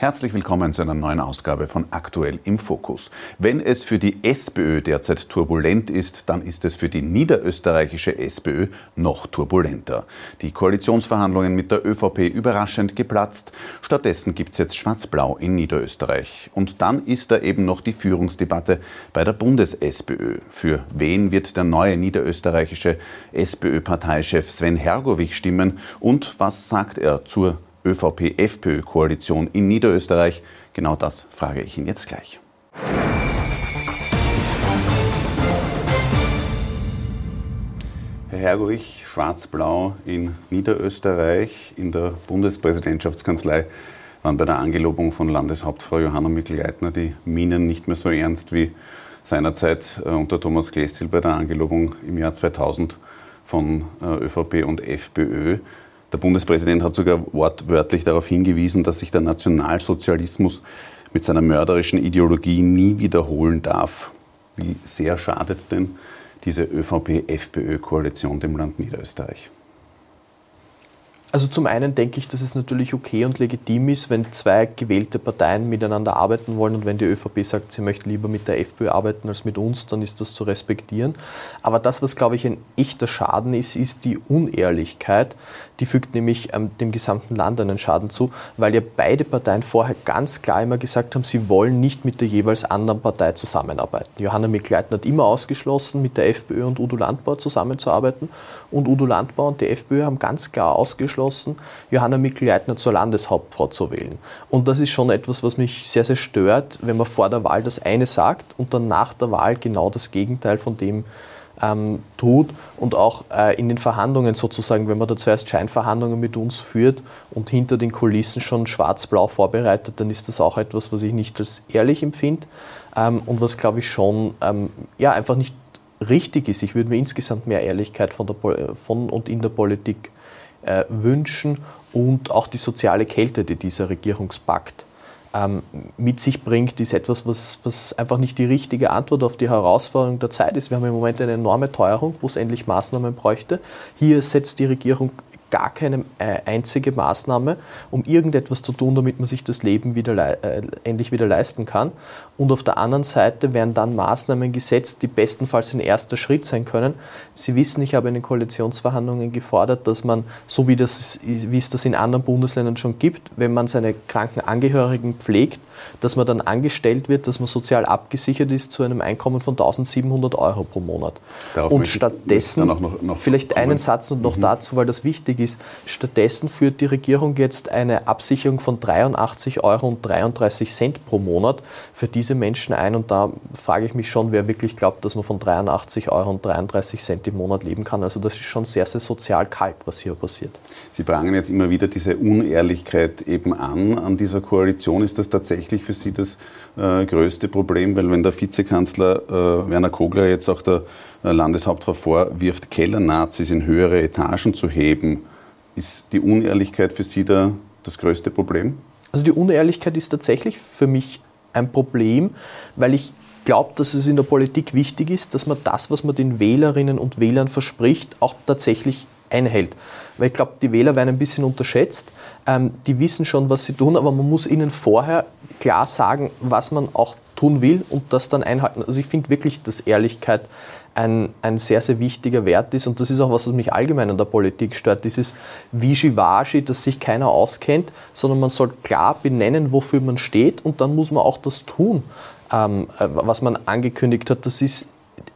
Herzlich willkommen zu einer neuen Ausgabe von Aktuell im Fokus. Wenn es für die SPÖ derzeit turbulent ist, dann ist es für die niederösterreichische SPÖ noch turbulenter. Die Koalitionsverhandlungen mit der ÖVP überraschend geplatzt. Stattdessen gibt es jetzt Schwarz-Blau in Niederösterreich. Und dann ist da eben noch die Führungsdebatte bei der Bundes-SPÖ. Für wen wird der neue niederösterreichische SPÖ-Parteichef Sven Hergovich stimmen und was sagt er zur ÖVP-FPÖ-Koalition in Niederösterreich? Genau das frage ich ihn jetzt gleich. Herr Hergoich, Schwarz-Blau in Niederösterreich, in der Bundespräsidentschaftskanzlei waren bei der Angelobung von Landeshauptfrau Johanna Mikl-Leitner die Minen nicht mehr so ernst wie seinerzeit äh, unter Thomas Klestil bei der Angelobung im Jahr 2000 von äh, ÖVP und FPÖ. Der Bundespräsident hat sogar wortwörtlich darauf hingewiesen, dass sich der Nationalsozialismus mit seiner mörderischen Ideologie nie wiederholen darf. Wie sehr schadet denn diese ÖVP-FPÖ-Koalition dem Land Niederösterreich? Also zum einen denke ich, dass es natürlich okay und legitim ist, wenn zwei gewählte Parteien miteinander arbeiten wollen und wenn die ÖVP sagt, sie möchte lieber mit der FPÖ arbeiten als mit uns, dann ist das zu respektieren. Aber das, was glaube ich ein echter Schaden ist, ist die Unehrlichkeit. Die fügt nämlich ähm, dem gesamten Land einen Schaden zu, weil ja beide Parteien vorher ganz klar immer gesagt haben, sie wollen nicht mit der jeweils anderen Partei zusammenarbeiten. Johanna Mikl-Leitner hat immer ausgeschlossen, mit der FPÖ und Udo Landbauer zusammenzuarbeiten und Udo Landbauer und die FPÖ haben ganz klar ausgeschlossen, Johanna Mikl-Leitner zur Landeshauptfrau zu wählen. Und das ist schon etwas, was mich sehr, sehr stört, wenn man vor der Wahl das eine sagt und dann nach der Wahl genau das Gegenteil von dem ähm, tut und auch äh, in den Verhandlungen sozusagen, wenn man da zuerst Scheinverhandlungen mit uns führt und hinter den Kulissen schon schwarz-blau vorbereitet, dann ist das auch etwas, was ich nicht als ehrlich empfinde ähm, und was, glaube ich, schon ähm, ja, einfach nicht richtig ist. Ich würde mir insgesamt mehr Ehrlichkeit von, der, von und in der Politik äh, wünschen und auch die soziale Kälte, die dieser Regierungspakt ähm, mit sich bringt, ist etwas, was, was einfach nicht die richtige Antwort auf die Herausforderung der Zeit ist. Wir haben im Moment eine enorme Teuerung, wo es endlich Maßnahmen bräuchte. Hier setzt die Regierung gar keine äh, einzige Maßnahme, um irgendetwas zu tun, damit man sich das Leben wieder, äh, endlich wieder leisten kann. Und auf der anderen Seite werden dann Maßnahmen gesetzt, die bestenfalls ein erster Schritt sein können. Sie wissen, ich habe in den Koalitionsverhandlungen gefordert, dass man, so wie, das, wie es das in anderen Bundesländern schon gibt, wenn man seine kranken Angehörigen pflegt, dass man dann angestellt wird, dass man sozial abgesichert ist zu einem Einkommen von 1700 Euro pro Monat. Darauf und stattdessen, noch, noch vielleicht kommen. einen Satz und noch mhm. dazu, weil das wichtig ist, stattdessen führt die Regierung jetzt eine Absicherung von 83 Euro und 33 Cent pro Monat für diese Menschen ein. Und da frage ich mich schon, wer wirklich glaubt, dass man von 83 Euro und 33 Cent im Monat leben kann. Also das ist schon sehr, sehr sozial kalt, was hier passiert. Sie prangen jetzt immer wieder diese Unehrlichkeit eben an, an dieser Koalition. Ist das tatsächlich für Sie das äh, größte Problem? Weil wenn der Vizekanzler äh, Werner Kogler jetzt auch der äh, Landeshauptfrau vorwirft, Kellernazis in höhere Etagen zu heben, ist die Unehrlichkeit für Sie da das größte Problem? Also die Unehrlichkeit ist tatsächlich für mich ein Problem, weil ich glaube, dass es in der Politik wichtig ist, dass man das, was man den Wählerinnen und Wählern verspricht, auch tatsächlich einhält. Weil ich glaube, die Wähler werden ein bisschen unterschätzt. Ähm, die wissen schon, was sie tun, aber man muss ihnen vorher klar sagen, was man auch tun will und das dann einhalten. Also ich finde wirklich, dass Ehrlichkeit ein, ein sehr, sehr wichtiger Wert ist. Und das ist auch was, was mich allgemein an der Politik stört, dieses Wischiwaschi, dass sich keiner auskennt, sondern man soll klar benennen, wofür man steht. Und dann muss man auch das tun, ähm, äh, was man angekündigt hat. Das ist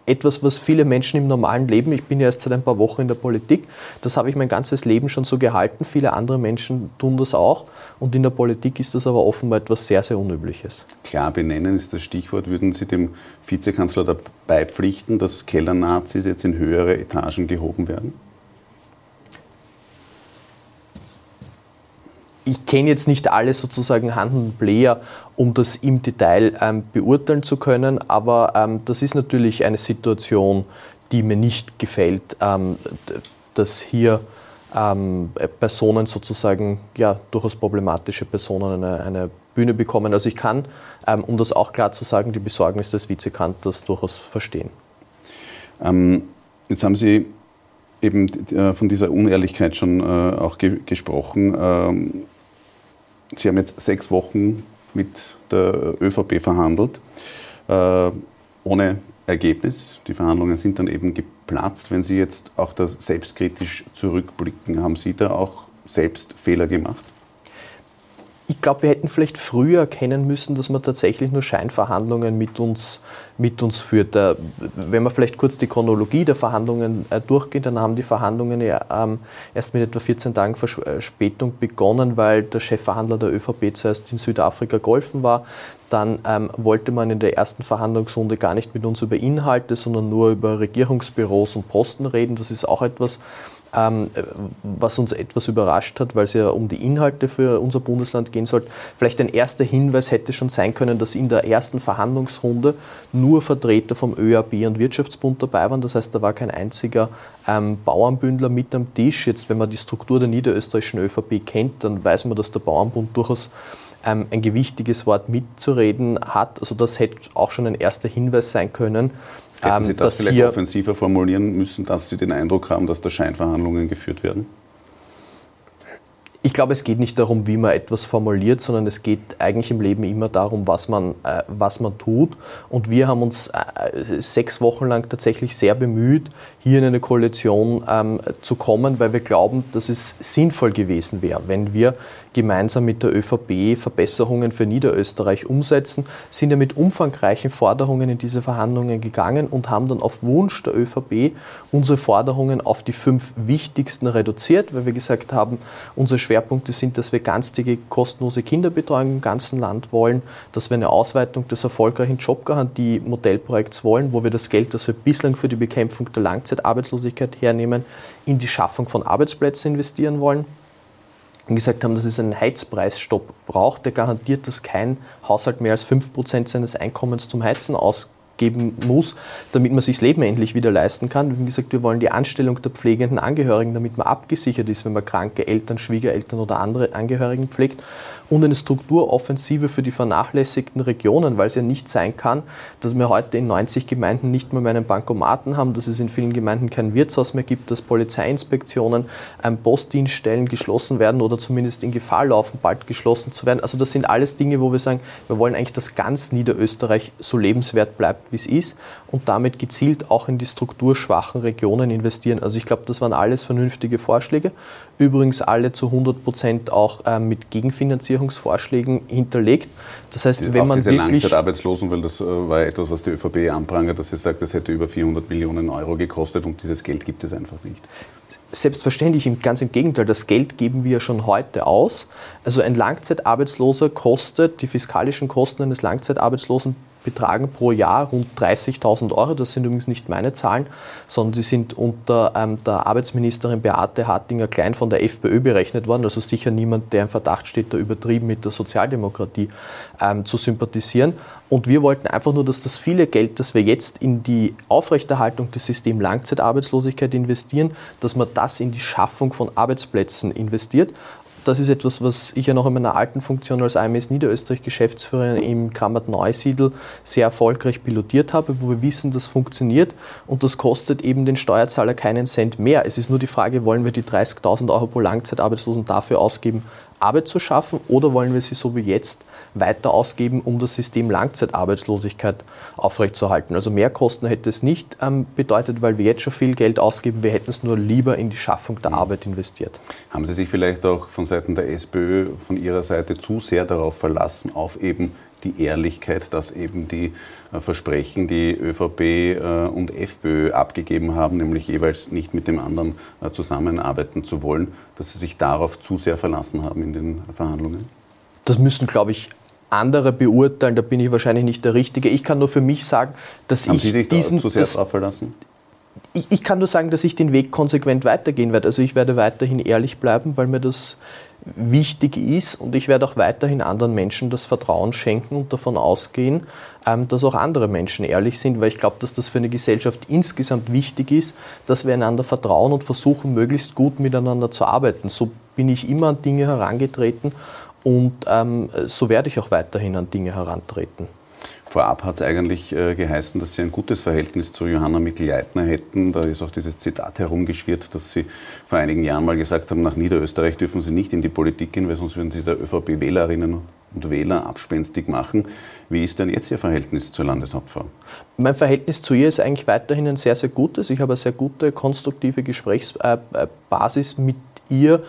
etwas, was viele Menschen im normalen Leben, ich bin ja erst seit ein paar Wochen in der Politik, das habe ich mein ganzes Leben schon so gehalten. Viele andere Menschen tun das auch. Und in der Politik ist das aber offenbar etwas sehr, sehr Unübliches. Klar benennen ist das Stichwort. Würden Sie dem Vizekanzler dabei pflichten, dass Kellernazis jetzt in höhere Etagen gehoben werden? Ich kenne jetzt nicht alle sozusagen handelnden Player, um das im Detail ähm, beurteilen zu können, aber ähm, das ist natürlich eine Situation, die mir nicht gefällt, ähm, dass hier ähm, Personen sozusagen, ja, durchaus problematische Personen eine, eine Bühne bekommen. Also ich kann, ähm, um das auch klar zu sagen, die Besorgnis des Vizekanzlers durchaus verstehen. Ähm, jetzt haben Sie eben äh, von dieser Unehrlichkeit schon äh, auch ge gesprochen. Ähm, Sie haben jetzt sechs Wochen mit der ÖVP verhandelt, äh, ohne Ergebnis. Die Verhandlungen sind dann eben geplatzt. Wenn Sie jetzt auch das selbstkritisch zurückblicken, haben Sie da auch selbst Fehler gemacht? Ich glaube, wir hätten vielleicht früher erkennen müssen, dass man tatsächlich nur Scheinverhandlungen mit uns, mit uns führt. Äh, wenn man vielleicht kurz die Chronologie der Verhandlungen äh, durchgeht, dann haben die Verhandlungen ja ähm, erst mit etwa 14 Tagen Verspätung begonnen, weil der Chefverhandler der ÖVP zuerst in Südafrika geholfen war. Dann ähm, wollte man in der ersten Verhandlungsrunde gar nicht mit uns über Inhalte, sondern nur über Regierungsbüros und Posten reden. Das ist auch etwas, ähm, was uns etwas überrascht hat, weil es ja um die Inhalte für unser Bundesland gehen sollte. Vielleicht ein erster Hinweis hätte schon sein können, dass in der ersten Verhandlungsrunde nur Vertreter vom ÖAB und Wirtschaftsbund dabei waren. Das heißt, da war kein einziger ähm, Bauernbündler mit am Tisch. Jetzt, wenn man die Struktur der niederösterreichischen ÖVP kennt, dann weiß man, dass der Bauernbund durchaus ähm, ein gewichtiges Wort mitzureden hat. Also das hätte auch schon ein erster Hinweis sein können, Hätten Sie ähm, das vielleicht offensiver formulieren müssen, dass Sie den Eindruck haben, dass da Scheinverhandlungen geführt werden? Ich glaube, es geht nicht darum, wie man etwas formuliert, sondern es geht eigentlich im Leben immer darum, was man, äh, was man tut. Und wir haben uns äh, sechs Wochen lang tatsächlich sehr bemüht, hier in eine Koalition ähm, zu kommen, weil wir glauben, dass es sinnvoll gewesen wäre, wenn wir gemeinsam mit der ÖVP Verbesserungen für Niederösterreich umsetzen, sind ja mit umfangreichen Forderungen in diese Verhandlungen gegangen und haben dann auf Wunsch der ÖVP unsere Forderungen auf die fünf wichtigsten reduziert, weil wir gesagt haben, unsere Schwerpunkte sind, dass wir ganztägig kostenlose Kinderbetreuung im ganzen Land wollen, dass wir eine Ausweitung des erfolgreichen Jobgarantie-Modellprojekts wollen, wo wir das Geld, das wir bislang für die Bekämpfung der Langzeitarbeitslosigkeit hernehmen, in die Schaffung von Arbeitsplätzen investieren wollen gesagt haben, dass es einen Heizpreisstopp braucht, der garantiert, dass kein Haushalt mehr als 5% seines Einkommens zum Heizen ausgeben muss, damit man sich das Leben endlich wieder leisten kann. Wie gesagt, wir wollen die Anstellung der pflegenden Angehörigen, damit man abgesichert ist, wenn man kranke Eltern, Schwiegereltern oder andere Angehörigen pflegt und eine Strukturoffensive für die vernachlässigten Regionen, weil es ja nicht sein kann, dass wir heute in 90 Gemeinden nicht mehr einen Bankomaten haben, dass es in vielen Gemeinden kein Wirtshaus mehr gibt, dass Polizeiinspektionen, ähm, Postdienststellen geschlossen werden oder zumindest in Gefahr laufen, bald geschlossen zu werden. Also das sind alles Dinge, wo wir sagen, wir wollen eigentlich, dass ganz Niederösterreich so lebenswert bleibt, wie es ist und damit gezielt auch in die strukturschwachen Regionen investieren. Also ich glaube, das waren alles vernünftige Vorschläge. Übrigens alle zu 100 Prozent auch ähm, mit Gegenfinanzierung Finanzierungsvorschlägen hinterlegt. Das heißt, die, wenn man diese wirklich Langzeitarbeitslosen, weil das äh, war etwas, was die ÖVP anprangert, dass sie sagt, das hätte über 400 Millionen Euro gekostet und dieses Geld gibt es einfach nicht. Selbstverständlich, ganz im Gegenteil, das Geld geben wir schon heute aus. Also ein Langzeitarbeitsloser kostet, die fiskalischen Kosten eines Langzeitarbeitslosen betragen pro Jahr rund 30.000 Euro. Das sind übrigens nicht meine Zahlen, sondern die sind unter ähm, der Arbeitsministerin Beate Hartinger-Klein von der FPÖ berechnet worden. Also sicher niemand, der im Verdacht steht, da übertrieben mit der Sozialdemokratie ähm, zu sympathisieren. Und wir wollten einfach nur, dass das viele Geld, das wir jetzt in die Aufrechterhaltung des Systems Langzeitarbeitslosigkeit investieren, dass man das in die Schaffung von Arbeitsplätzen investiert das ist etwas, was ich ja noch in meiner alten Funktion als AMS Niederösterreich Geschäftsführer im Krammert Neusiedl sehr erfolgreich pilotiert habe, wo wir wissen, das funktioniert und das kostet eben den Steuerzahler keinen Cent mehr. Es ist nur die Frage, wollen wir die 30.000 Euro pro Langzeitarbeitslosen dafür ausgeben, Arbeit zu schaffen oder wollen wir sie so wie jetzt weiter ausgeben, um das System Langzeitarbeitslosigkeit aufrechtzuerhalten? Also mehr Kosten hätte es nicht ähm, bedeutet, weil wir jetzt schon viel Geld ausgeben. Wir hätten es nur lieber in die Schaffung der mhm. Arbeit investiert. Haben Sie sich vielleicht auch von Seiten der SPÖ von Ihrer Seite zu sehr darauf verlassen, auf eben die Ehrlichkeit, dass eben die äh, Versprechen, die ÖVP äh, und FPÖ abgegeben haben, nämlich jeweils nicht mit dem anderen äh, zusammenarbeiten zu wollen, dass sie sich darauf zu sehr verlassen haben in den Verhandlungen? Das müssen, glaube ich, andere beurteilen. Da bin ich wahrscheinlich nicht der Richtige. Ich kann nur für mich sagen, dass haben ich Sie sich diesen zu sehr darauf verlassen? Ich, ich, kann nur sagen, dass ich den Weg konsequent weitergehen werde. Also ich werde weiterhin ehrlich bleiben, weil mir das wichtig ist und ich werde auch weiterhin anderen Menschen das Vertrauen schenken und davon ausgehen, ähm, dass auch andere Menschen ehrlich sind, weil ich glaube, dass das für eine Gesellschaft insgesamt wichtig ist, dass wir einander vertrauen und versuchen, möglichst gut miteinander zu arbeiten. So bin ich immer an Dinge herangetreten und ähm, so werde ich auch weiterhin an Dinge herantreten. Vorab hat es eigentlich äh, geheißen, dass Sie ein gutes Verhältnis zu Johanna Mikl-Leitner hätten. Da ist auch dieses Zitat herumgeschwirrt, dass Sie vor einigen Jahren mal gesagt haben, nach Niederösterreich dürfen Sie nicht in die Politik gehen, weil sonst würden Sie der ÖVP-Wählerinnen und Wähler abspenstig machen. Wie ist denn jetzt Ihr Verhältnis zur Landeshauptfrau? Mein Verhältnis zu ihr ist eigentlich weiterhin ein sehr, sehr gutes. Ich habe eine sehr gute, konstruktive Gesprächsbasis mit ihr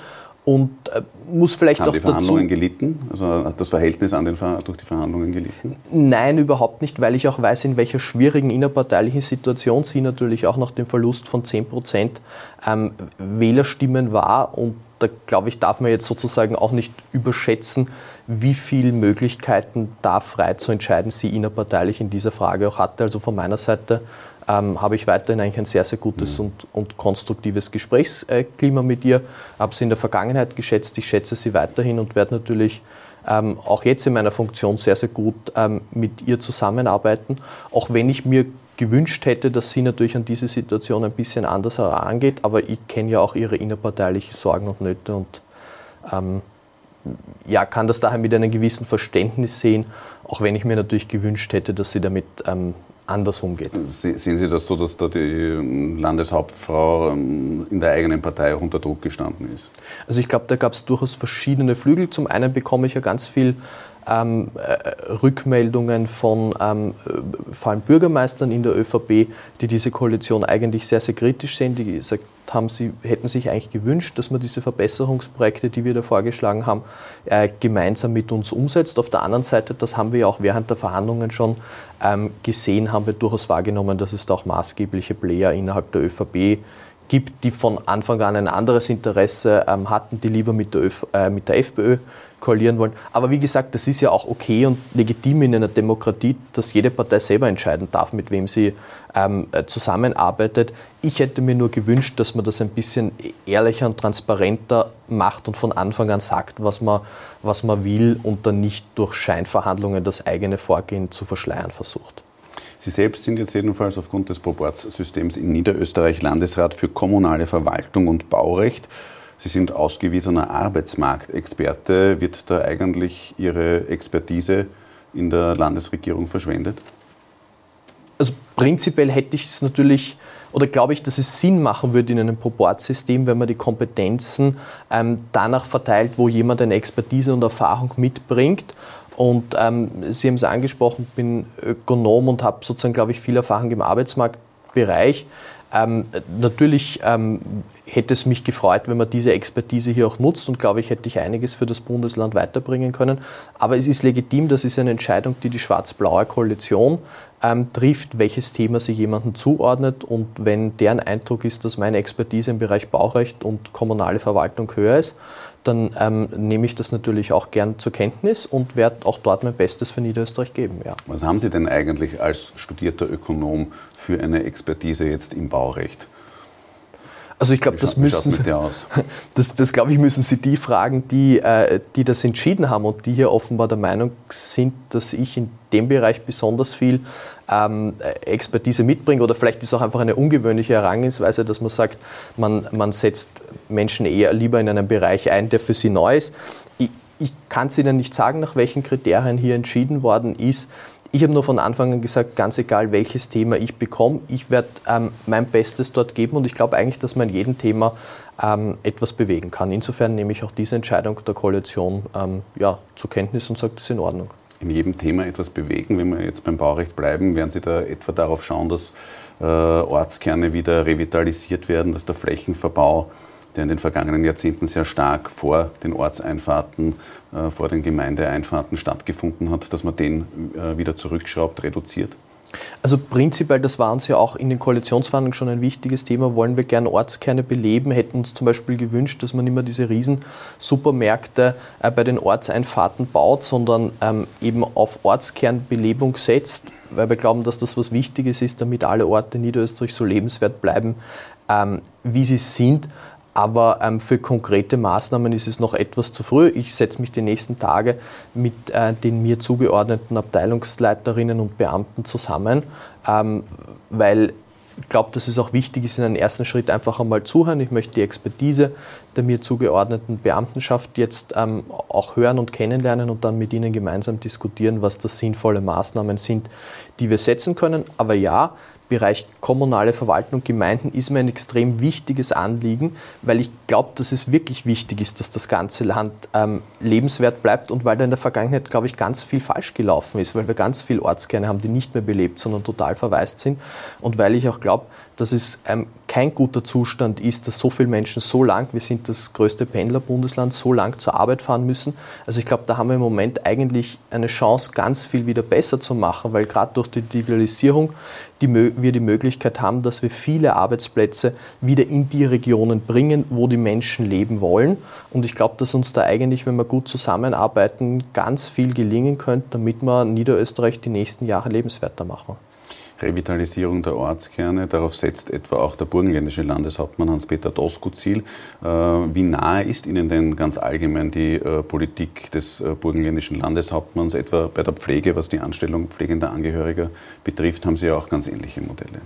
und äh, muss vielleicht Haben auch die Verhandlungen dazu, gelitten? Also hat das Verhältnis an den, durch die Verhandlungen gelitten? Nein, überhaupt nicht, weil ich auch weiß, in welcher schwierigen innerparteilichen Situation sie natürlich auch nach dem Verlust von 10 Prozent ähm, Wählerstimmen war. Und da glaube ich, darf man jetzt sozusagen auch nicht überschätzen, wie viele Möglichkeiten da frei zu entscheiden sie innerparteilich in dieser Frage auch hatte. Also von meiner Seite ähm, habe ich weiterhin eigentlich ein sehr, sehr gutes mhm. und, und konstruktives Gesprächsklima mit ihr. Habe sie in der Vergangenheit geschätzt, ich schätze sie weiterhin und werde natürlich ähm, auch jetzt in meiner Funktion sehr, sehr gut ähm, mit ihr zusammenarbeiten. Auch wenn ich mir gewünscht hätte, dass sie natürlich an diese Situation ein bisschen anders herangeht, aber ich kenne ja auch ihre innerparteilichen Sorgen und Nöte und ähm, ja, kann das daher mit einem gewissen Verständnis sehen, auch wenn ich mir natürlich gewünscht hätte, dass sie damit ähm, anders umgeht. Sehen Sie das so, dass da die ähm, Landeshauptfrau ähm, in der eigenen Partei auch unter Druck gestanden ist? Also ich glaube, da gab es durchaus verschiedene Flügel. Zum einen bekomme ich ja ganz viel ähm, äh, Rückmeldungen von ähm, äh, vor allem Bürgermeistern in der ÖVP, die diese Koalition eigentlich sehr, sehr kritisch sehen, die gesagt haben, sie hätten sich eigentlich gewünscht, dass man diese Verbesserungsprojekte, die wir da vorgeschlagen haben, äh, gemeinsam mit uns umsetzt. Auf der anderen Seite, das haben wir ja auch während der Verhandlungen schon ähm, gesehen, haben wir durchaus wahrgenommen, dass es da auch maßgebliche Player innerhalb der ÖVP gibt, die von Anfang an ein anderes Interesse ähm, hatten, die lieber mit der, Öf äh, mit der FPÖ koalieren wollen. Aber wie gesagt, das ist ja auch okay und legitim in einer Demokratie, dass jede Partei selber entscheiden darf, mit wem sie ähm, äh, zusammenarbeitet. Ich hätte mir nur gewünscht, dass man das ein bisschen ehrlicher und transparenter macht und von Anfang an sagt, was man, was man will und dann nicht durch Scheinverhandlungen das eigene Vorgehen zu verschleiern versucht. Sie selbst sind jetzt jedenfalls aufgrund des Proportsystems in Niederösterreich Landesrat für kommunale Verwaltung und Baurecht. Sie sind ausgewiesener Arbeitsmarktexperte. Wird da eigentlich Ihre Expertise in der Landesregierung verschwendet? Also prinzipiell hätte ich es natürlich oder glaube ich, dass es Sinn machen würde in einem Proportsystem, wenn man die Kompetenzen ähm, danach verteilt, wo jemand eine Expertise und Erfahrung mitbringt. Und ähm, Sie haben es angesprochen, bin Ökonom und habe sozusagen, glaube ich, viel Erfahrung im Arbeitsmarktbereich. Ähm, natürlich ähm, hätte es mich gefreut, wenn man diese Expertise hier auch nutzt und glaube ich, hätte ich einiges für das Bundesland weiterbringen können. Aber es ist legitim, das ist eine Entscheidung, die die schwarz-blaue Koalition ähm, trifft, welches Thema sie jemandem zuordnet und wenn deren Eindruck ist, dass meine Expertise im Bereich Baurecht und kommunale Verwaltung höher ist, dann ähm, nehme ich das natürlich auch gern zur Kenntnis und werde auch dort mein Bestes für Niederösterreich geben. Ja. Was haben Sie denn eigentlich als studierter Ökonom für eine Expertise jetzt im Baurecht? Also ich glaube, das müssen das, das glaube ich müssen Sie die fragen, die, äh, die das entschieden haben und die hier offenbar der Meinung sind, dass ich in dem Bereich besonders viel ähm, Expertise mitbringe oder vielleicht ist es auch einfach eine ungewöhnliche Herangehensweise, dass man sagt, man, man setzt Menschen eher lieber in einen Bereich ein, der für sie neu ist. Ich, ich kann es Ihnen nicht sagen, nach welchen Kriterien hier entschieden worden ist. Ich habe nur von Anfang an gesagt, ganz egal welches Thema ich bekomme, ich werde ähm, mein Bestes dort geben und ich glaube eigentlich, dass man in jedem Thema ähm, etwas bewegen kann. Insofern nehme ich auch diese Entscheidung der Koalition ähm, ja, zur Kenntnis und sage, das ist in Ordnung. In jedem Thema etwas bewegen, wenn wir jetzt beim Baurecht bleiben, werden Sie da etwa darauf schauen, dass äh, Ortskerne wieder revitalisiert werden, dass der Flächenverbau der in den vergangenen Jahrzehnten sehr stark vor den Ortseinfahrten, äh, vor den Gemeindeeinfahrten stattgefunden hat, dass man den äh, wieder zurückschraubt, reduziert? Also prinzipiell, das war uns ja auch in den Koalitionsverhandlungen schon ein wichtiges Thema, wollen wir gerne Ortskerne beleben, hätten uns zum Beispiel gewünscht, dass man immer diese riesen Supermärkte äh, bei den Ortseinfahrten baut, sondern ähm, eben auf Ortskernbelebung setzt, weil wir glauben, dass das was Wichtiges ist, damit alle Orte in Niederösterreich so lebenswert bleiben, ähm, wie sie sind. Aber ähm, für konkrete Maßnahmen ist es noch etwas zu früh. Ich setze mich die nächsten Tage mit äh, den mir zugeordneten Abteilungsleiterinnen und Beamten zusammen, ähm, weil glaube, dass es auch wichtig ist, in einem ersten Schritt einfach einmal zuhören. Ich möchte die Expertise der mir zugeordneten Beamtenschaft jetzt ähm, auch hören und kennenlernen und dann mit ihnen gemeinsam diskutieren, was das sinnvolle Maßnahmen sind, die wir setzen können. Aber ja, Bereich kommunale Verwaltung und Gemeinden ist mir ein extrem wichtiges Anliegen, weil ich glaube, dass es wirklich wichtig ist, dass das ganze Land ähm, lebenswert bleibt und weil da in der Vergangenheit, glaube ich, ganz viel falsch gelaufen ist, weil wir ganz viele Ortskerne haben, die nicht mehr belebt, sondern total verwaist sind und weil ich auch glaube, dass es ähm, kein guter Zustand ist, dass so viele Menschen so lang, wir sind das größte Pendlerbundesland, so lang zur Arbeit fahren müssen. Also ich glaube, da haben wir im Moment eigentlich eine Chance, ganz viel wieder besser zu machen, weil gerade durch die Digitalisierung die, wir die Möglichkeit haben, dass wir viele Arbeitsplätze wieder in die Regionen bringen, wo die Menschen leben wollen. Und ich glaube, dass uns da eigentlich, wenn wir gut zusammenarbeiten, ganz viel gelingen könnte, damit wir Niederösterreich die nächsten Jahre lebenswerter machen. Revitalisierung der Ortskerne. Darauf setzt etwa auch der burgenländische Landeshauptmann Hans-Peter Doskozil. Äh, wie nahe ist Ihnen denn ganz allgemein die äh, Politik des äh, burgenländischen Landeshauptmanns, etwa bei der Pflege, was die Anstellung pflegender Angehöriger betrifft, haben Sie ja auch ganz ähnliche Modelle.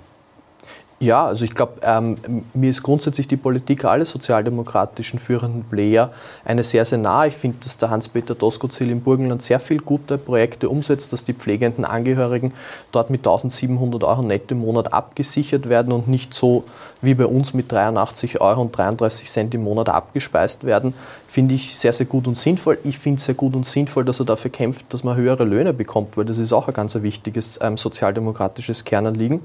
Ja, also ich glaube, ähm, mir ist grundsätzlich die Politik aller sozialdemokratischen führenden Player eine sehr, sehr nahe. Ich finde, dass der Hans-Peter Doskozil im Burgenland sehr viele gute Projekte umsetzt, dass die pflegenden Angehörigen dort mit 1700 Euro netto im Monat abgesichert werden und nicht so wie bei uns mit 83 Euro und 33 Cent im Monat abgespeist werden, finde ich sehr, sehr gut und sinnvoll. Ich finde es sehr gut und sinnvoll, dass er dafür kämpft, dass man höhere Löhne bekommt, weil das ist auch ein ganz wichtiges ähm, sozialdemokratisches Kernanliegen.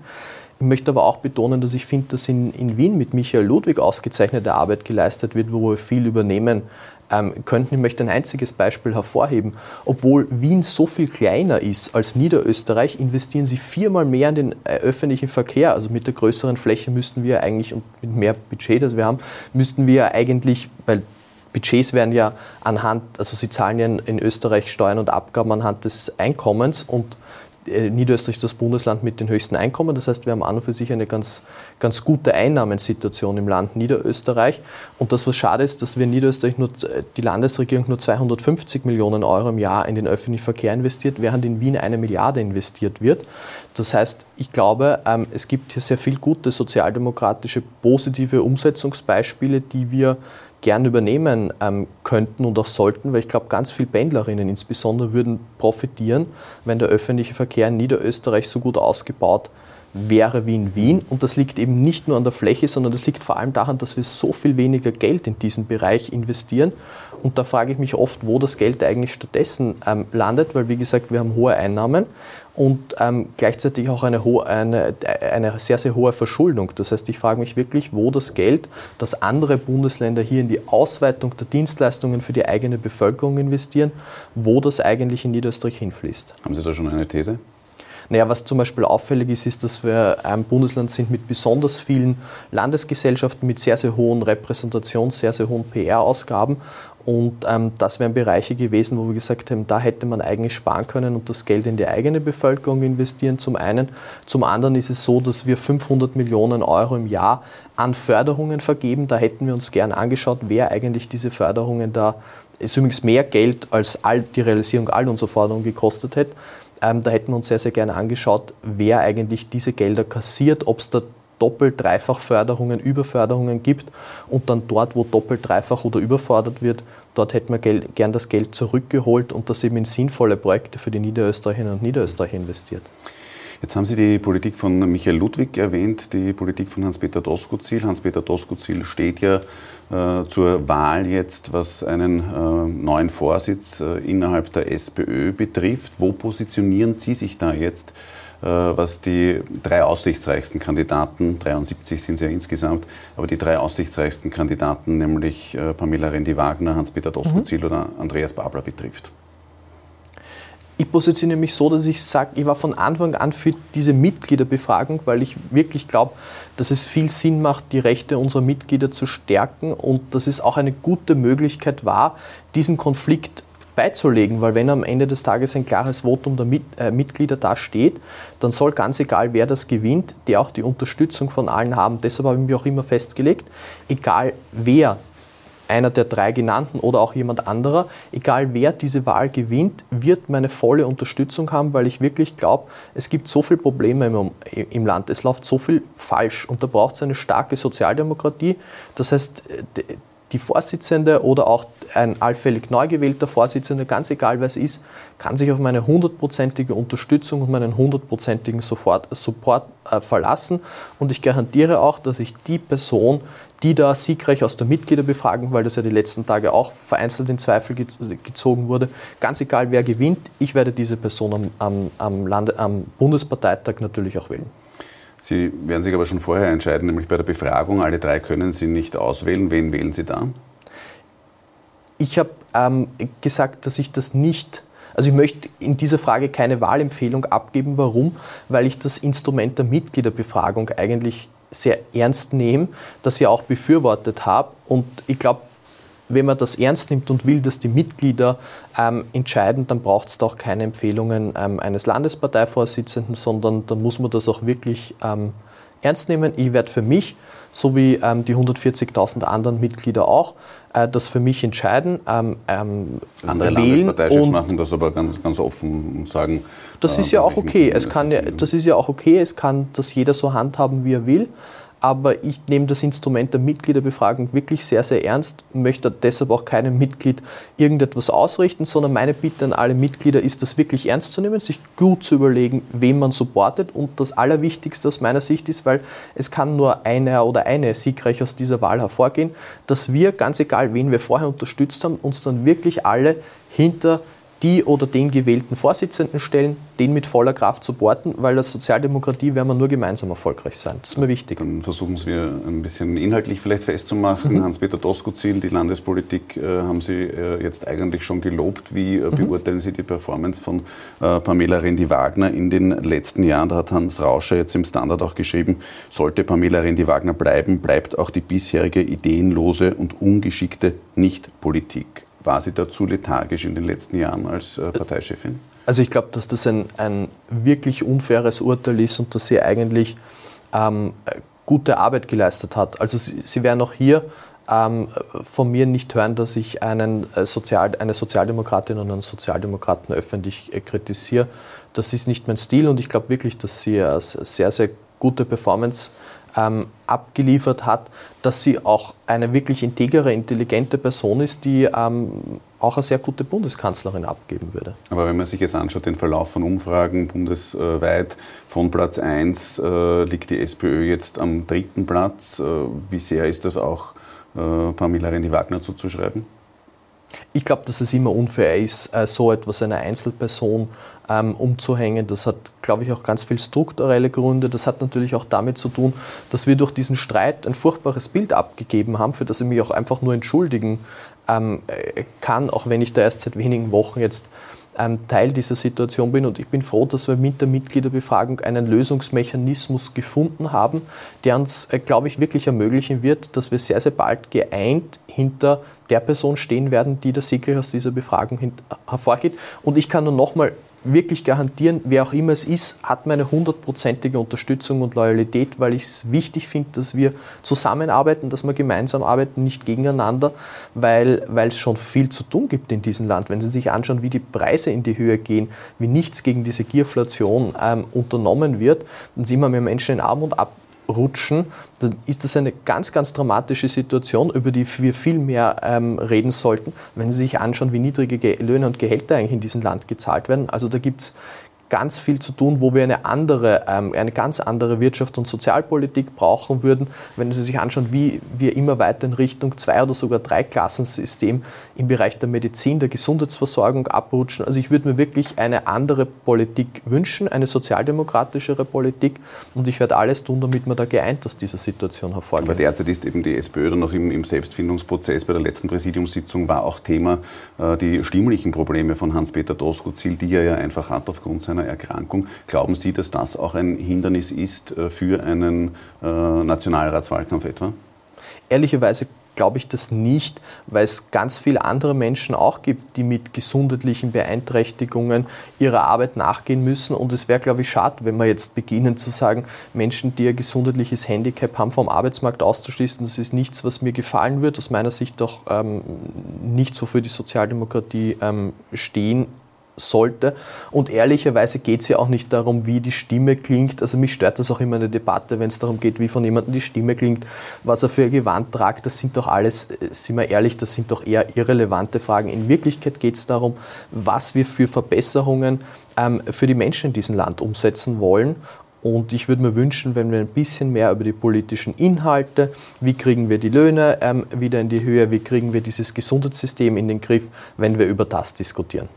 Ich möchte aber auch betonen, dass ich finde, dass in, in Wien mit Michael Ludwig ausgezeichnete Arbeit geleistet wird, wo wir viel übernehmen ähm, könnten. Ich möchte ein einziges Beispiel hervorheben. Obwohl Wien so viel kleiner ist als Niederösterreich, investieren sie viermal mehr in den äh, öffentlichen Verkehr. Also mit der größeren Fläche müssten wir eigentlich und mit mehr Budget, das wir haben, müssten wir eigentlich, weil Budgets werden ja anhand, also sie zahlen ja in, Österreich Steuern und Abgaben anhand des Einkommens und Niederösterreich ist das Bundesland mit den höchsten Einkommen. Das heißt, wir haben an und für sich eine ganz, ganz gute Einnahmensituation im Land Niederösterreich. Und das, was schade ist, dass wir in Niederösterreich nur, die Landesregierung nur 250 Millionen Euro im Jahr in den öffentlichen Verkehr investiert, während in Wien eine Milliarde investiert wird. Das heißt, ich glaube, ähm, es gibt hier sehr viel gute sozialdemokratische positive Umsetzungsbeispiele, die wir gern übernehmen ähm, könnten und auch sollten, weil ich glaube, ganz viele Pendlerinnen insbesondere würden profitieren, wenn der öffentliche Verkehr in Niederösterreich so gut ausgebaut wäre wie in Wien. Und das liegt eben nicht nur an der Fläche, sondern das liegt vor allem daran, dass wir so viel weniger Geld in diesen Bereich investieren. Und da frage ich mich oft, wo das Geld eigentlich stattdessen ähm, landet, weil wie gesagt, wir haben hohe Einnahmen und ähm, gleichzeitig auch eine, hohe, eine, eine sehr, sehr hohe Verschuldung. Das heißt, ich frage mich wirklich, wo das Geld, das andere Bundesländer hier in die Ausweitung der Dienstleistungen für die eigene Bevölkerung investieren, wo das eigentlich in Niederösterreich hinfließt. Haben Sie da schon eine These? Naja, was zum Beispiel auffällig ist, ist, dass wir ein Bundesland sind mit besonders vielen Landesgesellschaften, mit sehr, sehr hohen Repräsentations-, sehr, sehr hohen PR-Ausgaben und ähm, das wären Bereiche gewesen, wo wir gesagt haben, da hätte man eigentlich sparen können und das Geld in die eigene Bevölkerung investieren, zum einen. Zum anderen ist es so, dass wir 500 Millionen Euro im Jahr an Förderungen vergeben. Da hätten wir uns gern angeschaut, wer eigentlich diese Förderungen da, ist übrigens mehr Geld, als all, die Realisierung all unserer Forderungen gekostet hätte. Ähm, da hätten wir uns sehr, sehr gerne angeschaut, wer eigentlich diese Gelder kassiert, ob es da doppelt, dreifach Förderungen, Überförderungen gibt und dann dort, wo doppelt, dreifach oder überfordert wird, dort hätten wir Geld, gern das Geld zurückgeholt und das eben in sinnvolle Projekte für die Niederösterreicherinnen und Niederösterreicher investiert. Jetzt haben Sie die Politik von Michael Ludwig erwähnt, die Politik von Hans-Peter Doskozil. Hans-Peter Doskozil steht ja äh, zur Wahl jetzt, was einen äh, neuen Vorsitz äh, innerhalb der SPÖ betrifft. Wo positionieren Sie sich da jetzt äh, was die drei aussichtsreichsten Kandidaten, 73 sind es ja insgesamt, aber die drei aussichtsreichsten Kandidaten, nämlich äh, Pamela Rendi-Wagner, Hans-Peter Doskozil mhm. oder Andreas Babler betrifft. Ich positioniere mich so, dass ich sage, ich war von Anfang an für diese Mitgliederbefragung, weil ich wirklich glaube, dass es viel Sinn macht, die Rechte unserer Mitglieder zu stärken und dass es auch eine gute Möglichkeit war, diesen Konflikt beizulegen, weil wenn am Ende des Tages ein klares Votum der Mit äh, Mitglieder da steht, dann soll ganz egal, wer das gewinnt, der auch die Unterstützung von allen haben. Deshalb habe ich mich auch immer festgelegt, egal wer einer der drei genannten oder auch jemand anderer, egal wer diese Wahl gewinnt, wird meine volle Unterstützung haben, weil ich wirklich glaube, es gibt so viele Probleme im, im Land, es läuft so viel falsch und da braucht es eine starke Sozialdemokratie. Das heißt, die Vorsitzende oder auch ein allfällig neu gewählter Vorsitzender, ganz egal wer es ist, kann sich auf meine hundertprozentige Unterstützung und meinen hundertprozentigen Support äh, verlassen. Und ich garantiere auch, dass ich die Person, die da siegreich aus der Mitgliederbefragung, weil das ja die letzten Tage auch vereinzelt in Zweifel gezogen wurde, ganz egal wer gewinnt, ich werde diese Person am, am, Lande, am Bundesparteitag natürlich auch wählen. Sie werden sich aber schon vorher entscheiden, nämlich bei der Befragung. Alle drei können Sie nicht auswählen. Wen wählen Sie da? Ich habe ähm, gesagt, dass ich das nicht also ich möchte in dieser Frage keine Wahlempfehlung abgeben. Warum? Weil ich das Instrument der Mitgliederbefragung eigentlich sehr ernst nehme, das ich auch befürwortet habe. Und ich glaube, wenn man das ernst nimmt und will, dass die Mitglieder ähm, entscheiden, dann braucht es da auch keine Empfehlungen ähm, eines Landesparteivorsitzenden, sondern dann muss man das auch wirklich ähm, ernst nehmen. Ich werde für mich, so wie ähm, die 140.000 anderen Mitglieder auch, äh, das für mich entscheiden. Ähm, ähm, Andere wählen Landesparteichefs machen das aber ganz, ganz offen und sagen. Das ist ja auch okay. Es kann ja, das ist ja auch okay. Es kann das jeder so handhaben, wie er will aber ich nehme das Instrument der Mitgliederbefragung wirklich sehr, sehr ernst, möchte deshalb auch keinem Mitglied irgendetwas ausrichten, sondern meine Bitte an alle Mitglieder ist, das wirklich ernst zu nehmen, sich gut zu überlegen, wen man supportet. Und das Allerwichtigste aus meiner Sicht ist, weil es kann nur einer oder eine siegreich aus dieser Wahl hervorgehen, dass wir, ganz egal wen wir vorher unterstützt haben, uns dann wirklich alle hinter die oder den gewählten Vorsitzenden stellen, den mit voller Kraft supporten, weil als Sozialdemokratie werden wir nur gemeinsam erfolgreich sein. Das ist mir wichtig. Dann versuchen wir ein bisschen inhaltlich vielleicht festzumachen. Mhm. Hans-Peter Doskozil, die Landespolitik äh, haben Sie äh, jetzt eigentlich schon gelobt. Wie äh, mhm. beurteilen Sie die Performance von äh, Pamela Rendi-Wagner in den letzten Jahren? Da hat Hans Rauscher jetzt im Standard auch geschrieben, sollte Pamela Rendi-Wagner bleiben, bleibt auch die bisherige ideenlose und ungeschickte Nicht-Politik. War sie dazu lethargisch in den letzten Jahren als äh, Parteichefin? Also ich glaube, dass das ein, ein wirklich unfaires Urteil ist und dass sie eigentlich ähm, gute Arbeit geleistet hat. Also sie, sie werden auch hier ähm, von mir nicht hören, dass ich einen äh, Sozial, eine Sozialdemokratin und einen Sozialdemokraten öffentlich äh, kritisiere. Das ist nicht mein Stil und ich glaube wirklich, dass sie eine sehr, sehr gute Performance ähm, abgeliefert hat, dass sie auch eine wirklich integere, intelligente Person ist, die ähm, auch eine sehr gute Bundeskanzlerin abgeben würde. Aber wenn man sich jetzt anschaut, den Verlauf von Umfragen bundesweit, von Platz 1 äh, liegt die SPÖ jetzt am dritten Platz. Äh, wie sehr ist das auch äh, Pamela Rendi-Wagner zuzuschreiben? Ich glaube, dass es immer unfair ist, äh, so etwas einer Einzelperson ähm, umzuhängen. Das hat, glaube ich, auch ganz viel strukturelle Gründe. Das hat natürlich auch damit zu tun, dass wir durch diesen Streit ein furchtbares Bild abgegeben haben, für das ich mich auch einfach nur entschuldigen ähm, äh, kann, auch wenn ich da erst seit wenigen Wochen jetzt ähm, Teil dieser Situation bin. Und ich bin froh, dass wir mit der Mitgliederbefragung einen Lösungsmechanismus gefunden haben, der uns, äh, glaube ich, wirklich ermöglichen wird, dass wir sehr, sehr bald geeint hinter der Person stehen werden, die der Siegreich aus dieser Befragung hervorgeht. Und ich kann nur nochmal wirklich garantieren, wer auch immer es ist, hat meine hundertprozentige Unterstützung und Loyalität, weil ich es wichtig finde, dass wir zusammenarbeiten, dass wir gemeinsam arbeiten, nicht gegeneinander, weil, es schon viel zu tun gibt in diesem Land. Wenn Sie sich anschauen, wie die Preise in die Höhe gehen, wie nichts gegen diese Gierflation ähm, unternommen wird, dann sind wir mit Menschen in Armut ab rutschen, dann ist das eine ganz, ganz dramatische Situation, über die wir viel mehr ähm, reden sollten, wenn Sie sich anschauen, wie niedrige Löhne und Gehälter eigentlich in diesem Land gezahlt werden. Also da gibt es ganz viel zu tun, wo wir eine andere, ähm, eine ganz andere Wirtschaft und Sozialpolitik brauchen würden, wenn Sie sich anschauen, wie wir immer weiter in Richtung zwei oder sogar drei Klassensystem im Bereich der Medizin, der Gesundheitsversorgung abrutschen. Also ich würde mir wirklich eine andere Politik wünschen, eine sozialdemokratischere Politik und ich werde alles tun, damit wir da geeint aus dieser Situation hervorgehen. Aber derzeit ist eben die SPÖ dann noch im, im Selbstfindungsprozess. Bei der letzten Präsidiumssitzung war auch Thema äh, die stimmlichen Probleme von Hans-Peter Doskozil, die er ja einfach hat aufgrund seiner einer Erkrankung. Glauben Sie, dass das auch ein Hindernis ist äh, für einen äh, Nationalratswahlkampf etwa? Ehrlicherweise glaube ich das nicht, weil es ganz viele andere Menschen auch gibt, die mit gesundheitlichen Beeinträchtigungen ihrer Arbeit nachgehen müssen. Und es wäre, glaube ich, schade, wenn wir jetzt beginnen zu sagen, Menschen, die ein gesundheitliches Handicap haben, vom Arbeitsmarkt auszuschließen. Das ist nichts, was mir gefallen wird, aus meiner Sicht auch ähm, nichts, wofür die Sozialdemokratie ähm, stehen sollte. Und ehrlicherweise geht es ja auch nicht darum, wie die Stimme klingt. Also mich stört das auch immer in der Debatte, wenn es darum geht, wie von jemandem die Stimme klingt, was er für ein Gewand tragt. Das sind doch alles, äh, sind wir ehrlich, das sind doch eher irrelevante Fragen. In Wirklichkeit geht es darum, was wir für Verbesserungen ähm, für die Menschen in diesem Land umsetzen wollen. Und ich würde mir wünschen, wenn wir ein bisschen mehr über die politischen Inhalte, wie kriegen wir die Löhne ähm, wieder in die Höhe, wie kriegen wir dieses Gesundheitssystem in den Griff, wenn wir über das diskutieren.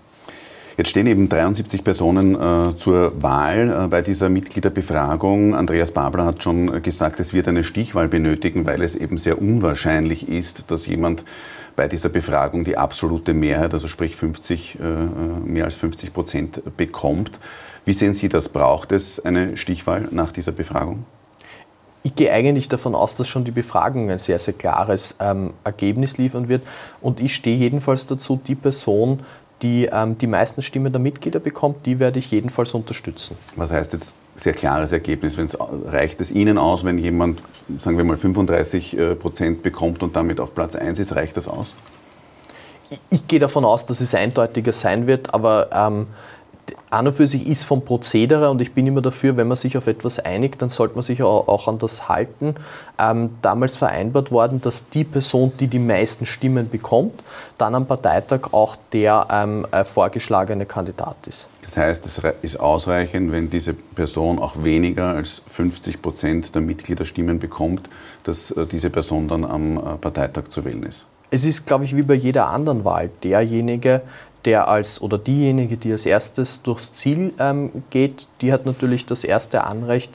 Jetzt stehen eben 73 Personen äh, zur Wahl äh, bei dieser Mitgliederbefragung. Andreas Babler hat schon gesagt, es wird eine Stichwahl benötigen, weil es eben sehr unwahrscheinlich ist, dass jemand bei dieser Befragung die absolute Mehrheit, also sprich 50, äh, äh, mehr als 50 Prozent bekommt. Wie sehen Sie das? Braucht es eine Stichwahl nach dieser Befragung? Ich gehe eigentlich davon aus, dass schon die Befragung ein sehr, sehr klares ähm, Ergebnis liefern wird. Und ich stehe jedenfalls dazu, die Person, die ähm, die meisten Stimmen der Mitglieder bekommt, die werde ich jedenfalls unterstützen. Was heißt jetzt sehr klares Ergebnis? Wenn's, reicht es Ihnen aus, wenn jemand, sagen wir mal, 35 äh, Prozent bekommt und damit auf Platz 1 ist, reicht das aus? Ich, ich gehe davon aus, dass es eindeutiger sein wird, aber ähm, an und für sich ist vom Prozedere und ich bin immer dafür, wenn man sich auf etwas einigt, dann sollte man sich auch an das halten. Ähm, damals vereinbart worden, dass die Person, die die meisten Stimmen bekommt, dann am Parteitag auch der ähm, äh, vorgeschlagene Kandidat ist. Das heißt, es ist ausreichend, wenn diese Person auch weniger als 50 Prozent der Mitgliederstimmen bekommt, dass äh, diese Person dann am äh, Parteitag zu wählen ist. Es ist, glaube ich, wie bei jeder anderen Wahl. Derjenige, der als oder diejenige, die als erstes durchs Ziel ähm, geht, die hat natürlich das erste Anrecht,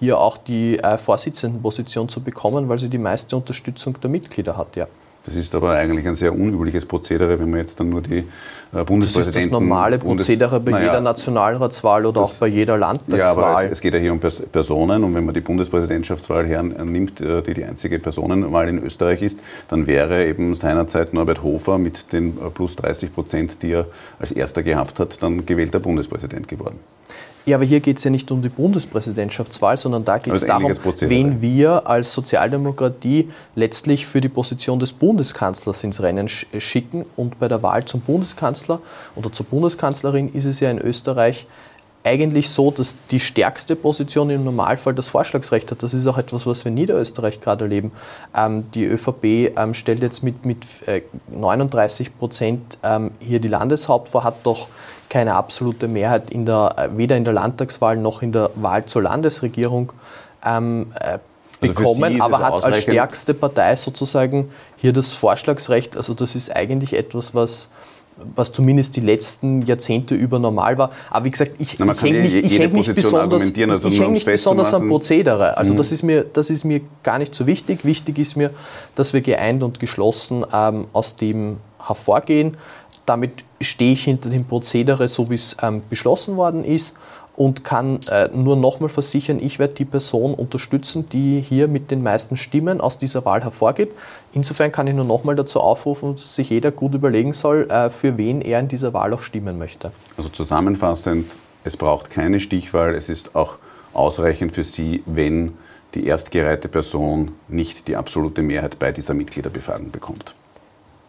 hier auch die äh, Vorsitzendenposition zu bekommen, weil sie die meiste Unterstützung der Mitglieder hat, ja. Das ist aber eigentlich ein sehr unübliches Prozedere, wenn man jetzt dann nur die äh, Bundespräsidenten... Das ist das normale Prozedere bei naja, jeder Nationalratswahl oder auch bei jeder Landtagswahl. Ja, aber es, es, geht ja hier um Personen und wenn man die Bundespräsidentschaftswahl hernimmt, äh, die die einzige Personenwahl in Österreich ist, dann wäre eben seinerzeit Norbert Hofer mit den äh, plus 30 Prozent, die er als erster gehabt hat, dann gewählter Bundespräsident geworden. Ja, aber hier geht es ja nicht um die Bundespräsidentschaftswahl, sondern da geht es darum, wen wir als Sozialdemokratie letztlich für die Position des Bundeskanzlers ins Rennen schicken. Und bei der Wahl zum Bundeskanzler oder zur Bundeskanzlerin ist es ja in Österreich eigentlich so, dass die stärkste Position im Normalfall das Vorschlagsrecht hat. Das ist auch etwas, was wir in Niederösterreich gerade erleben. Ähm, die ÖVP ähm, stellt jetzt mit, mit äh, 39 Prozent ähm, hier die Landeshauptfrau, hat doch keine absolute Mehrheit in der, äh, weder in der Landtagswahl noch in der Wahl zur Landesregierung ähm, äh, also bekommen, aber hat als stärkste Partei sozusagen hier das Vorschlagsrecht. Also das ist eigentlich etwas, was was zumindest die letzten Jahrzehnte über normal war. Aber wie gesagt, ich, ich hänge nicht, ich häng nicht besonders, also ich häng nicht besonders am Prozedere. Also mhm. das, ist mir, das ist mir gar nicht so wichtig. Wichtig ist mir, dass wir geeint und geschlossen ähm, aus dem hervorgehen. Damit stehe ich hinter dem Prozedere, so wie es ähm, beschlossen worden ist und kann äh, nur nochmal versichern, ich werde die Person unterstützen, die hier mit den meisten Stimmen aus dieser Wahl hervorgeht. Insofern kann ich nur nochmal dazu aufrufen, dass sich jeder gut überlegen soll, äh, für wen er in dieser Wahl auch stimmen möchte. Also zusammenfassend, es braucht keine Stichwahl, es ist auch ausreichend für Sie, wenn die erstgereihte Person nicht die absolute Mehrheit bei dieser Mitgliederbefragung bekommt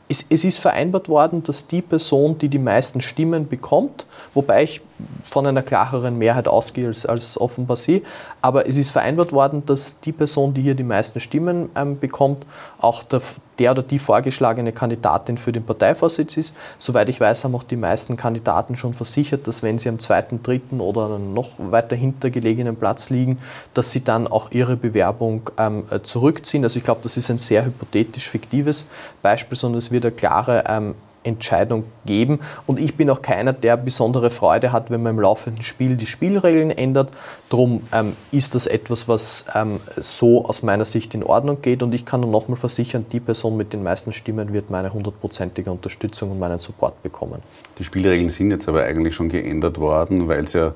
es, es, ist vereinbart worden, dass die Person, die die meisten Stimmen bekommt, wobei ich von einer klareren Mehrheit ausgehe als, als offenbar Sie, aber es ist vereinbart worden, dass die Person, die hier die meisten Stimmen ähm, bekommt, auch der, der, oder die vorgeschlagene Kandidatin für den Parteivorsitz ist. Soweit ich weiß, haben auch die meisten Kandidaten schon versichert, dass wenn sie am zweiten, dritten oder noch weiter hinter gelegenen Platz liegen, dass sie dann auch ihre Bewerbung ähm, zurückziehen. Also ich glaube, das ist ein sehr hypothetisch fiktives Beispiel, sondern es wird eine klare ähm, Entscheidung geben. Und ich bin auch keiner, der besondere Freude hat, wenn man im laufenden Spiel die Spielregeln ändert. Darum ähm, ist das etwas, was ähm, so aus meiner Sicht in Ordnung geht. Und ich kann nur nochmal versichern, die Person mit den meisten Stimmen wird meine hundertprozentige Unterstützung und meinen Support bekommen. Die Spielregeln sind jetzt aber eigentlich schon geändert worden, weil es ja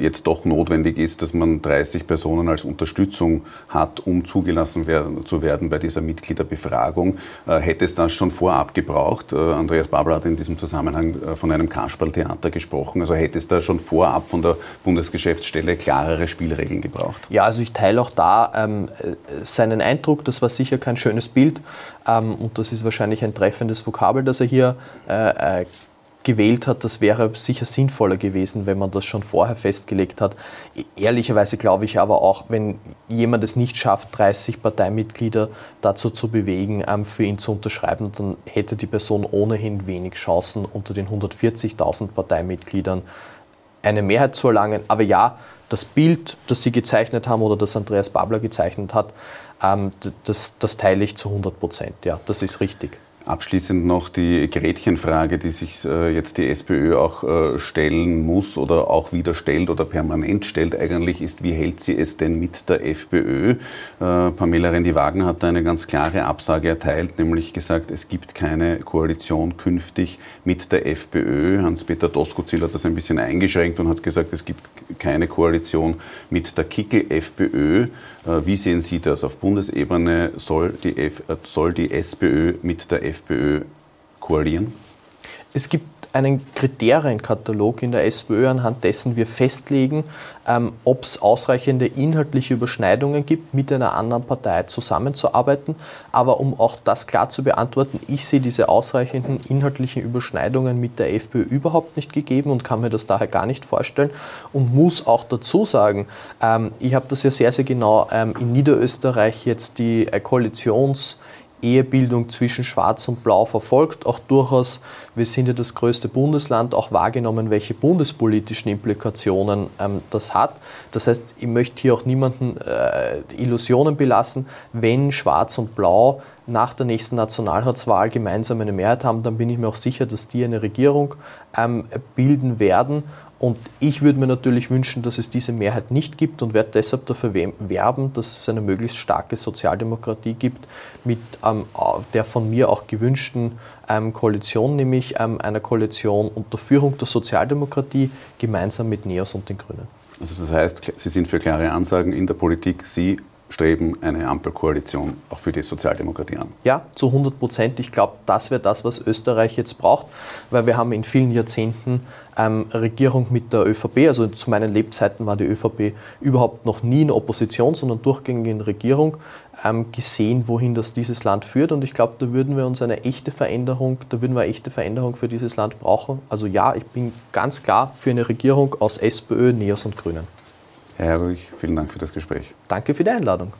jetzt doch notwendig ist, dass man 30 Personen als Unterstützung hat, um zugelassen zu werden bei dieser Mitgliederbefragung. Äh, hätte es das schon vorab gebraucht? Äh, Andreas Babler hat in diesem Zusammenhang äh, von einem Kasperltheater gesprochen. Also hätte es da schon vorab von der Bundesgeschäftsstelle klarere Spielregeln gebraucht? Ja, also ich teile auch da ähm, seinen Eindruck. Das war sicher kein schönes Bild ähm, und das ist wahrscheinlich ein treffendes Vokabel, das er hier äh, äh gewählt hat, das wäre sicher sinnvoller gewesen, wenn man das schon vorher festgelegt hat. Ehrlicherweise glaube ich aber auch, wenn jemand es nicht schafft, 30 Parteimitglieder dazu zu bewegen, ähm, für ihn zu unterschreiben, dann hätte die Person ohnehin wenig Chancen, unter den 140.000 Parteimitgliedern eine Mehrheit zu erlangen. Aber ja, das Bild, das Sie gezeichnet haben oder das Andreas Babler gezeichnet hat, ähm, das, das teile ich zu 100 Prozent. Ja, das ist richtig. Abschließend noch die Gretchenfrage, die sich äh, jetzt die SPÖ auch äh, stellen muss oder auch wieder stellt oder permanent stellt eigentlich, ist, wie hält sie es denn mit der FPÖ? Äh, Pamela Rendi-Wagner hat da eine ganz klare Absage erteilt, nämlich gesagt, es gibt keine Koalition künftig mit der FPÖ. Hans-Peter Doskozil hat das ein bisschen eingeschränkt und hat gesagt, es gibt keine Koalition mit der Kickel-FPÖ. Wie sehen Sie das? Auf Bundesebene soll die, F soll die SPÖ mit der FPÖ koalieren? Es gibt einen Kriterienkatalog in der SPÖ, anhand dessen wir festlegen, ähm, ob es ausreichende inhaltliche Überschneidungen gibt, mit einer anderen Partei zusammenzuarbeiten. Aber um auch das klar zu beantworten, ich sehe diese ausreichenden inhaltlichen Überschneidungen mit der FPÖ überhaupt nicht gegeben und kann mir das daher gar nicht vorstellen und muss auch dazu sagen, ähm, ich habe das ja sehr, sehr genau ähm, in Niederösterreich jetzt die äh, Koalitions- Ehebildung zwischen Schwarz und Blau verfolgt, auch durchaus, wir sind ja das größte Bundesland, auch wahrgenommen, welche bundespolitischen Implikationen ähm, das hat. Das heißt, ich möchte hier auch niemanden äh, Illusionen belassen, wenn Schwarz und Blau nach der nächsten Nationalratswahl gemeinsam eine Mehrheit haben, dann bin ich mir auch sicher, dass die eine Regierung ähm, bilden werden und ich würde mir natürlich wünschen, dass es diese Mehrheit nicht gibt und werde deshalb dafür werben, dass es eine möglichst starke Sozialdemokratie gibt, mit ähm, der von mir auch gewünschten ähm, Koalition, nämlich ähm, einer Koalition unter Führung der Sozialdemokratie gemeinsam mit NEOS und den Grünen. Also das heißt, Sie sind für klare Ansagen in der Politik. Sie streben eine Ampelkoalition auch für die Sozialdemokratie an. Ja, zu 100 Prozent. Ich glaube, das wäre das, was Österreich jetzt braucht, weil wir haben in vielen Jahrzehnten ähm, Regierung mit der ÖVP, also zu meinen Lebzeiten war die ÖVP überhaupt noch nie in Opposition, sondern durchgängig in Regierung, ähm, gesehen, wohin das dieses Land führt. Und ich glaube, da würden wir uns eine echte Veränderung, da würden wir eine echte Veränderung für dieses Land brauchen. Also ja, ich bin ganz klar für eine Regierung aus SPÖ, NEOS und Grünen. Herr Herrlich, vielen Dank für das Gespräch. Danke für die Einladung.